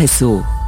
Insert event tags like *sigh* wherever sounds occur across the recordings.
Expresso.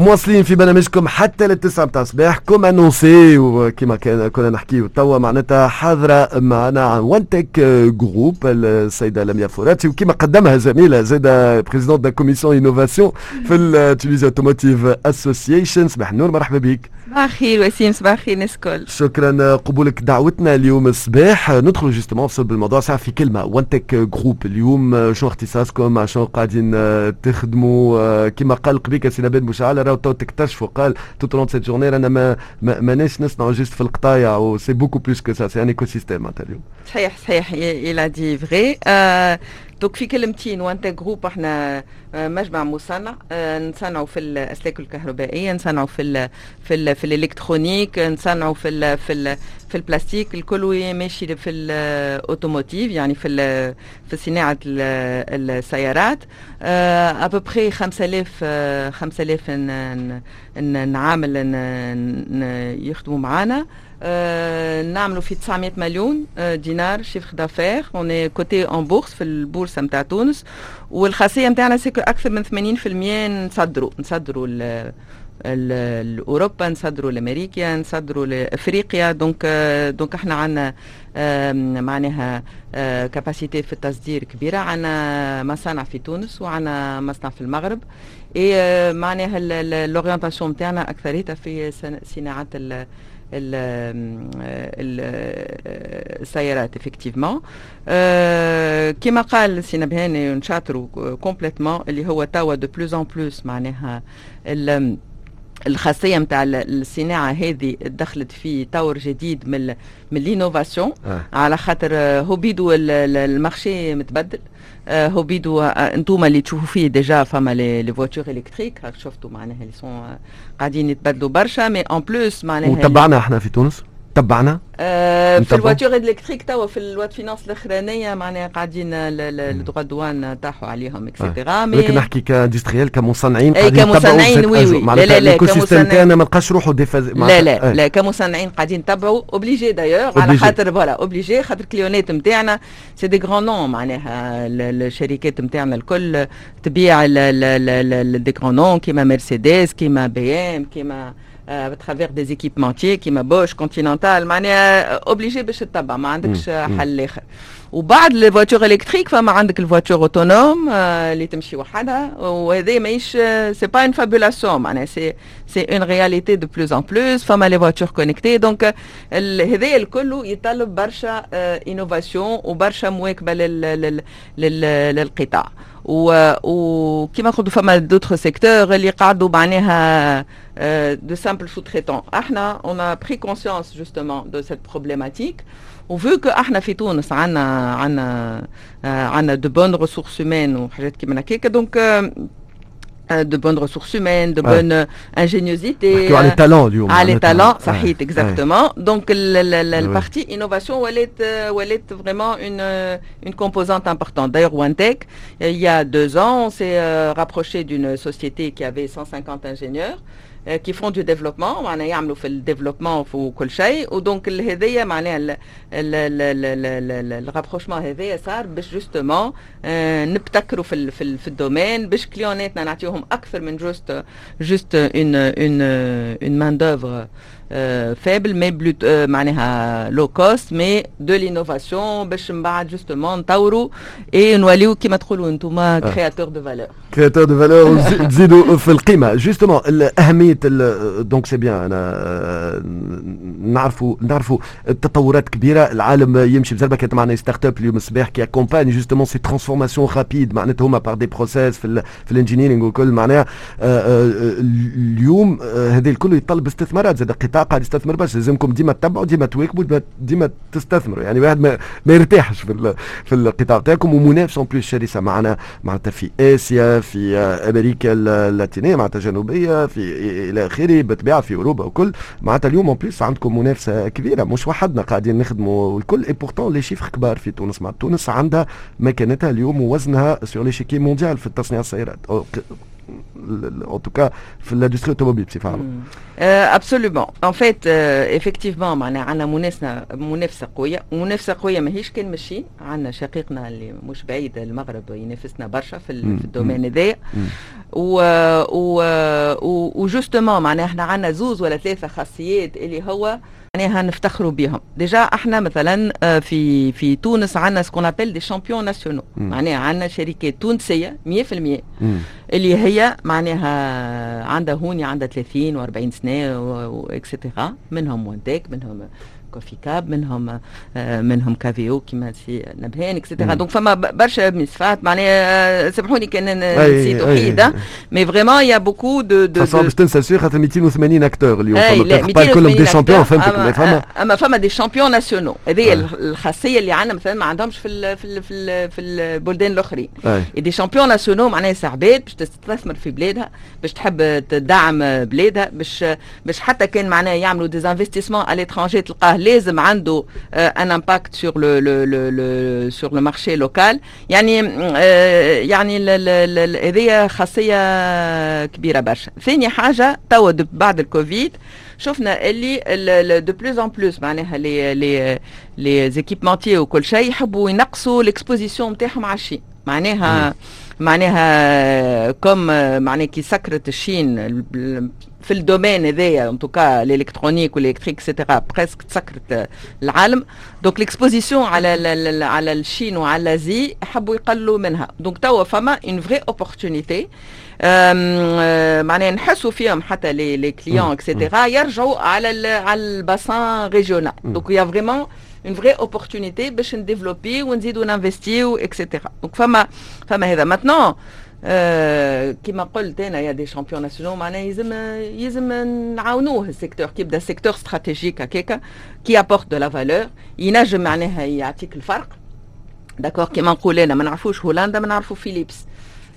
مواصلين في برنامجكم حتى للتسعة متاع الصباح comme annoncé وكما كان كنا نحكيو توا معناتها حاضرة معنا عن One Tech Group السيدة لميا فوراتي. وكما قدمها زميلة زادا présidente de commission innovation في ال Tunisian Automotive Association صباح النور مرحبا بك. صباح الخير وسيم صباح الخير ناس الكل. شكرا. قبولك دعوتنا اليوم الصباح ندخل justement في صلب الموضوع. ساعة في كلمة. One Tech Group اليوم. شنو اختصاصكم؟ شنو قاعدين تخدموا؟ كما قال قبيلك سي نبيل بوشعالة راهو توا تكتشفوا قال tout au long de cette journée رانا ما ماناش نصنعوا juste في القطايع و c'est beaucoup plus que ça c'est un écosystème اليوم. صحيح صحيح à dire vrai donc في كلمتين One Tech Group إحنا مجمع مصنع نصنعوا في الاسلاك الكهربائية نصنعوا في ال في ال في ال électronique نصنعوا في ال في ال في البلاستيك الكل ماشي في ال automotive يعني في في صناعة السيارات. ابوبخي 5000 5000 عامل يخدموا معانا. نعملوا في 900 مليون دينار chiffre d'affaires on est coté en bourse في البورصة نتاع تونس. والخاصية نتاعنا c'est que أكثر من 80% نصدروا. نصدروا لاوروبا نصدروا لامريكا نصدروا لافريقيا donc donc إحنا عندنا معناها capacité في التصدير كبيرة. عندنا مصانع في تونس وعندنا مصنع في المغرب. اي معناها l'orientation نتاعنا اكثريتها في صناعة السيارات effectivement كما قال سي نبيل هاني نشاطروا complètement اللي هو توا de plus en plus معناها الخاصية نتاع الصناعة هذه دخلت في طور جديد من من لينوفاسيون آه. على خاطر هو بيدو المارشي متبدل. هو بيدو انتوما اللي تشوفوا فيه ديجا فما لي فواتور الكتريك شفتوا معناها اللي سون قاعدين يتبدلوا برشا. مي ان بلوس معناها وتبعنا إحنا في تونس. تبعنا؟ آه في الواتور الكتريك توا في الوات فينانس الأخرانية معناها قاعدين الدغوا دوان طاحوا عليهم اكسيتيرا آه. لكن نحكي ك industriel كمصنعين قاعدين كمصنعين oui oui. لا لا لا كمصنعين. تاعنا ما لقاش روحه déphasé لا لا لا كمصنعين قاعدين نتبعوا obligés d'ailleurs على خاطر voilà obligés خاطر client ات نتاعنا c'est des grands noms معناها الشركات نتاعنا الكل تبيع des grands noms كيما مرسيدس كيما بي ام كيما à travers des équipementiers كيما بوش كونتيننتال معناها obligé باش تتبع ما عندكش حل اخر وبعد les voitures électriques فما عندك les voitures autonomes اللي تمشي وحدها وهذا ماهيش c'est pas une fabulation معناها c'est c'est une réalité de plus en plus فما les voitures connectées donc هذايا الكل يطلب برشا innovation وبرشا مواكبه للقطاع وكما قلت فما d'autres secteurs اللي قعدوا معناها de simples sous-traitants. إحنا on a pris conscience justement de cette problématique وفو كو إحنا في تونس عندنا عندنا عندنا دو بون ريسورس هومان وحاجات كيما هكاك دونك de bonnes ressources humaines, de ouais. bonne ingéniosité. Parce euh, les talents, du Ah, les talents, ça ouais. hit, exactement. Ouais. Donc, la, la, la, la partie innovation, elle est, elle est vraiment une, une composante importante. D'ailleurs, OneTech, il y a deux ans, on s'est euh, rapproché d'une société qui avait 150 ingénieurs. Qui font du développement معناها يعملوا في الديفلوبمون في كل شيء. ودونك هذايا معناها ال rapprochement هذايا صار باش justement نبتكروا في في, في ال domaine باش client اتنا نعطيوهم أكثر من juste juste une une une main d'œuvre faible mais plutôt معناها le coût mais de l'innovation باش من بعد justement نطوروا et نوليو كيما تقولوا أنتم créateurs de valeur créateurs de valeur تزيدوا في القيمه justement اهميه donc c'est bien أنا نعرفوا نعرفوا التطورات كبيره العالم يمشي بزربه كانت معنا start-up اليوم الصباح qui accompagne justement ces transformations rapides معناتها هما par des process في ال في ال engineering وكل معناها اليوم هذا الكل يتطلب استثمارات زاد قاعد يستثمر باش لازمكم ديما تتبعوا ديما تواكبوا ديما تستثمروا. يعني واحد ما, ما يرتاحش في في القطاع تاعكم ومنافس en plus شرسة معنا معناتها في آسيا في أمريكا اللاتينية معناتها الجنوبية في إلى آخره بالطبيعة في أوروبا وكل. معناتها اليوم en plus عندكم منافسة كبيرة مش وحدنا قاعدين نخدموا الكل. et pourtant les chiffres كبار في تونس. مع تونس عندها مكانتها اليوم ووزنها sur l'échiquier mondial في تصنيع السيارات. En tout cas في l'industrie automobile بصفه عامه absolument en fait effectivement معناها عندنا منافسه منافسه قويه ومنافسه قويه ماهيش كان ماشيين عندنا شقيقنا اللي مش بعيد المغرب ينافسنا برشا في, في ال domaine هذايا و و و justement معناها إحنا عندنا زوز ولا ثلاثة خاصيات اللي هو معناها نفتخروا بهم déjà إحنا مثلا في في تونس عندنا ce qu'on appelle des champions nationaux معناها عندنا شركات تونسيه 100% اللي هي معناها عندها هوني عندها 30 و40 سنة و et cetera منهم One Tech منهم Coficab منهم آه منهم Caveo كيما سي نبهان et cetera donc فما برشا مسفات معناها سامحوني كان نسيت وحيدة. mais vraiment y a beaucoup de de خاصة باش تنسى شي خاطر 280 acteurs اليوم فما كلهم des champions فهمتك أما فما أما فما des champions nationaux هذه الخاصية اللي عندنا مثلا ما عندهمش في ال في ال في, ال في البلدان الأخرين. des champions nationaux معناها عباد باش تستثمر في بلادها باش تحب تدعم بلادها باش باش حتى كان معناها يعملوا des investissements على l'étranger تلقاه لازم عنده un impact sur le le le sur le marché local يعني يعني هذه خاصية كبيرة برشا. ثاني حاجة توا بعد الكوفيد شفنا اللي de plus en plus معناها les les les équipementiers وكل شيء يحبوا ينقصوا ال exposition نتاعهم على ال Chine. معناها معناها comme معناها كي سكرت ال Chine في ال domaine هذايا ان توكا الالكترونيك والالكتريك اكسيتيرا بريسك تسكرت العالم. donc l'exposition على على ال Chine وعلى l'Asie حبوا يقلوا منها. donc توا فما une vraie opportunité معناها نحسوا فيهم حتى les clients et cetera يرجعوا على على ال bassin régional donc y a vraiment une vraie opportunité باش ن développi ونزيدو ن investi و et cetera donc فما فما هذا maintenant آه كما قلت أنا y a des champions nationaux معناها يلزم يلزم نعاونوه ال secteur كي يبدا secteur stratégique هكاكا qui apporte de la valeur ينجم معناها يعطيك الفرق d'accord كيما نقول أنا ما نعرفوش هولندا ما نعرفوا فيليبس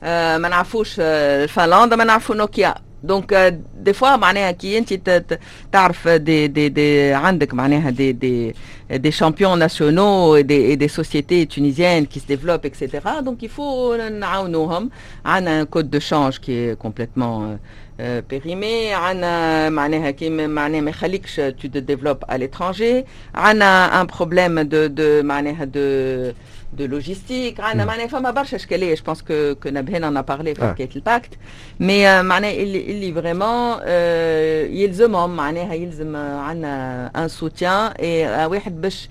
آه ما نعرفوش آه فنلندا ما نعرفوا نوكيا دونك دي فوا معناها كي انت تعرف دي دي دي عندك معناها دي دي des champions nationaux et des, et des sociétés tunisiennes qui se développent, etc. Donc il faut نعاونوهم. عندنا un code de change qui est complètement euh, périmé. عندنا معناها كي معناها ما يخليكش tu te développes à l'étranger. عندنا un problème de de معناها de de logistique. عندنا معناها فما برشا اشكاليه je pense que que نبهان en parlait في حكايه ال pacte mais معناها اللي اللي vraiment يلزمهم معناها يلزم عندنا un soutien et واحد باش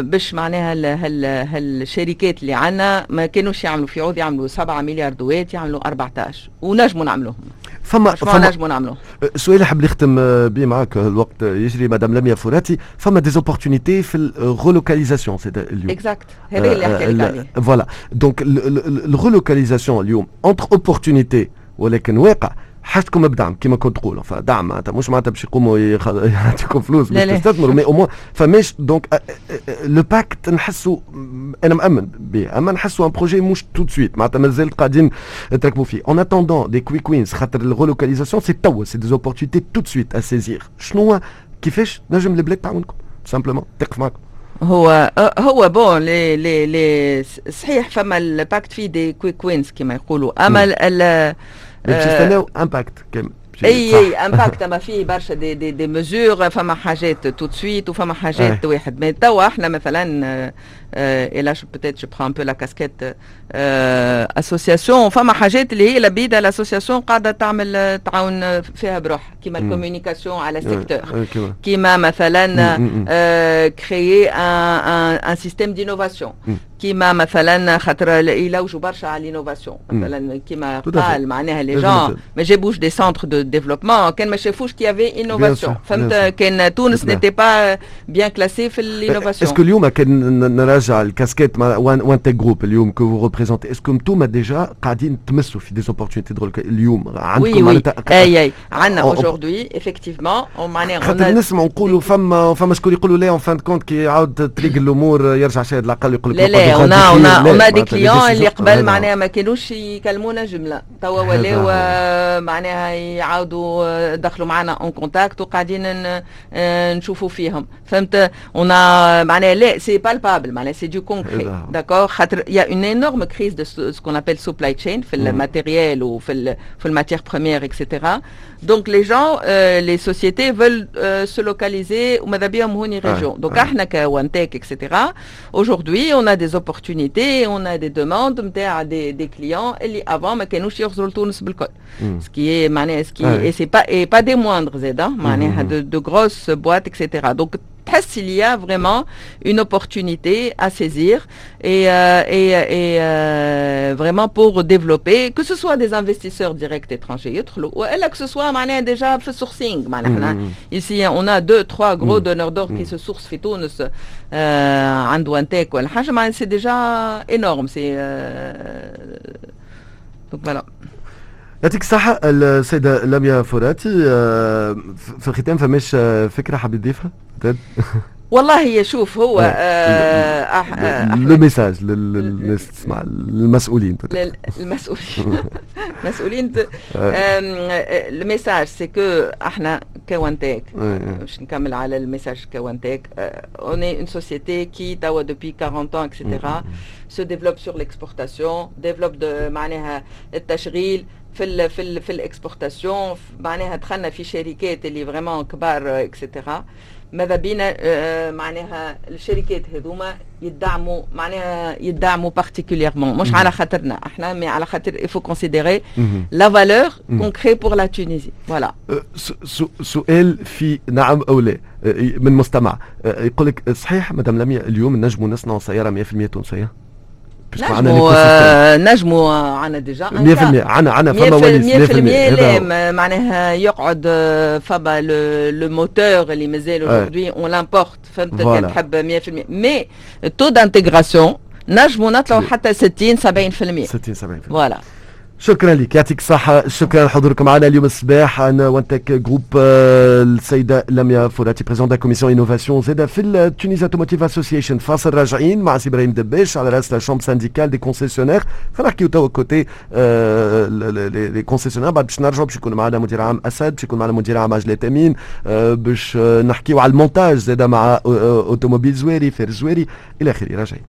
باش معناها هال هالشركات اللي عندنا ما كانوش يعملوا في عوض يعملوا 7 مليار دوات يعملوا 14 ونجموا نعملوهم. فما فما نجموا نعملوه السؤال حاب نختم به معك الوقت يجري مدام لميا فراتي فما des opportunités في ال relocalisation اليوم exact هذا اللي حكيت عليه voilà donc ال relocalisation اليوم une opportunité ولكن واقع حاجتكم بدعم كما كنت تقول فدعم معناتها مش معناتها باش يقوموا *laughs* يعطيكم فلوس باش تستثمروا mais أو فماش donc le pacte نحسوا أنا مأمن به. أما نحسوا un projet مش tout de suite معناتها مازال قاعدين تركبوا فيه. en attendant des quick wins خاطر ال relocalisation c'est توا c'est des opportunités tout de suite à saisir شنو كيفاش؟ نجم البلاد تعاونكم simplement تقف معكم. هو هو bon لي لي لي صحيح فما ال pacte فيه des quick wins كما يقولوا. أما باش تستناو un pacte كامل et et un pacte اما فيه برشا des des des mesures فما حاجات tout de suite وفما حاجات واحد mais توا إحنا مثلا et là peut-être je prends peu la casquette association فما حاجات اللي هي لبيدة ال association قاعدة تعمل تعاون فيها بروح كيما ال communication على ال secteur كيما مثلا créer un système d'innovation كيما مثلا خاطر يلوجوا برشا على ال innovation مثلا كيما قال معناها les gens ما جابوش des centres de développement كان ما شافوش qu'il y avait innovation فهمت كان تونس n'était pas bien classée في ال innovation est-ce que اليوم كان نراجع ال casquette One Tech Group اليوم que représentez est-ce que انتوما déjà قاعدين تمسوا في des opportunités اليوم عندكم وي اي اي عندنا aujourd'hui effectivement معناها خاطر نسمعوا نقولوا فما فما شكون يقولوا لا en fin de compte كي يعاود تريق الأمور يرجع شاهد العقل يقول لك لا on on on des clients اللي قبل معناها ما كانوش يكلمونا جمله توا ولاو معناها نعاودوا دخلوا معنا en contact وقاعدين نشوفوا فيهم فهمت اون معناها لا سي بالبابل معناها là, c'est du concret. D'accord? Il y a une énorme crise de ce, qu'on appelle supply chain, fait le matériel ou fait le, matière première, etc. Donc les gens, euh, les sociétés veulent euh, se localiser au Madabia région. Donc etc. Aujourd'hui, on a des opportunités, on a des demandes à des, des clients avant mais hmm. Ce qui est, ah et pas, des moindres, Zeda, hein, hmm, hmm, de, de grosses boîtes, etc. Donc il y a vraiment une opportunité à saisir et, euh, et, et euh, vraiment pour développer, que ce soit des investisseurs directs étrangers, ou que ce soit déjà fait sourcing. Mm. Ici, on a deux, trois gros mm. donneurs d'ordre qui se sourcent fait Tunis, euh, c'est déjà énorme. C'est donc voilà. يعطيك الصحة السيدة لميا فراتي في الختام فماش فكرة حابب تضيفها؟ *laughs* والله شوف هو لو message للناس تسمع المسؤولين. *laughs* *laughs* المسؤولين المسؤولين ال message c'est que أحنا ك One Tech باش نكمل على ال message ك One Tech on est une société qui توا depuis 40 ans et cetera se développe sur l'exportation développe معناها التشغيل في ال في ال في ال exportation معناها دخلنا في شركات اللي vraiment كبار et cetera ماذا بينا؟ معناها الشركات هذوما يدعموا معناها يدعموا particulièrement مش على خاطرنا. إحنا mais على خاطر considérer la valeur qu'on crée pour la Tunisie. Voilà. سؤال في نعم أو لا. من مستمع. يقول لك صحيح مدام لميا اليوم نجموا نصنعوا سيارة 100% تونسية؟ نجموا نجموا عنا déjà. 100% عنا عنا فما وليس 100% لا معناها يقعد فما le moteur اللي مازال aujourd'hui on l'importe فهمت؟ كان تحب 100% mais ال taux d'intégration نجموا نطلعوا حتى 60 70% 60 70% voilà شكرا لك. يعطيك الصحة. شكرا لحضوركم معنا اليوم الصباح. عن One Tech Group السيدة لميا فراتي présidente commission innovation زاده في ال Tunisian Automotive Association فاصل راجعين مع سي إبراهيم دباش على راس la chambre syndicale des concessionnaires خلينا نحكيو توا côté les concessionnaires بعد باش نرجعوا باش يكون معنا مدير عام اسد باش يكون معنا مدير عام عجلة امين باش نحكيو على المونتاج زاده مع Automobile Zouari فير زويري إلى اخره راجعين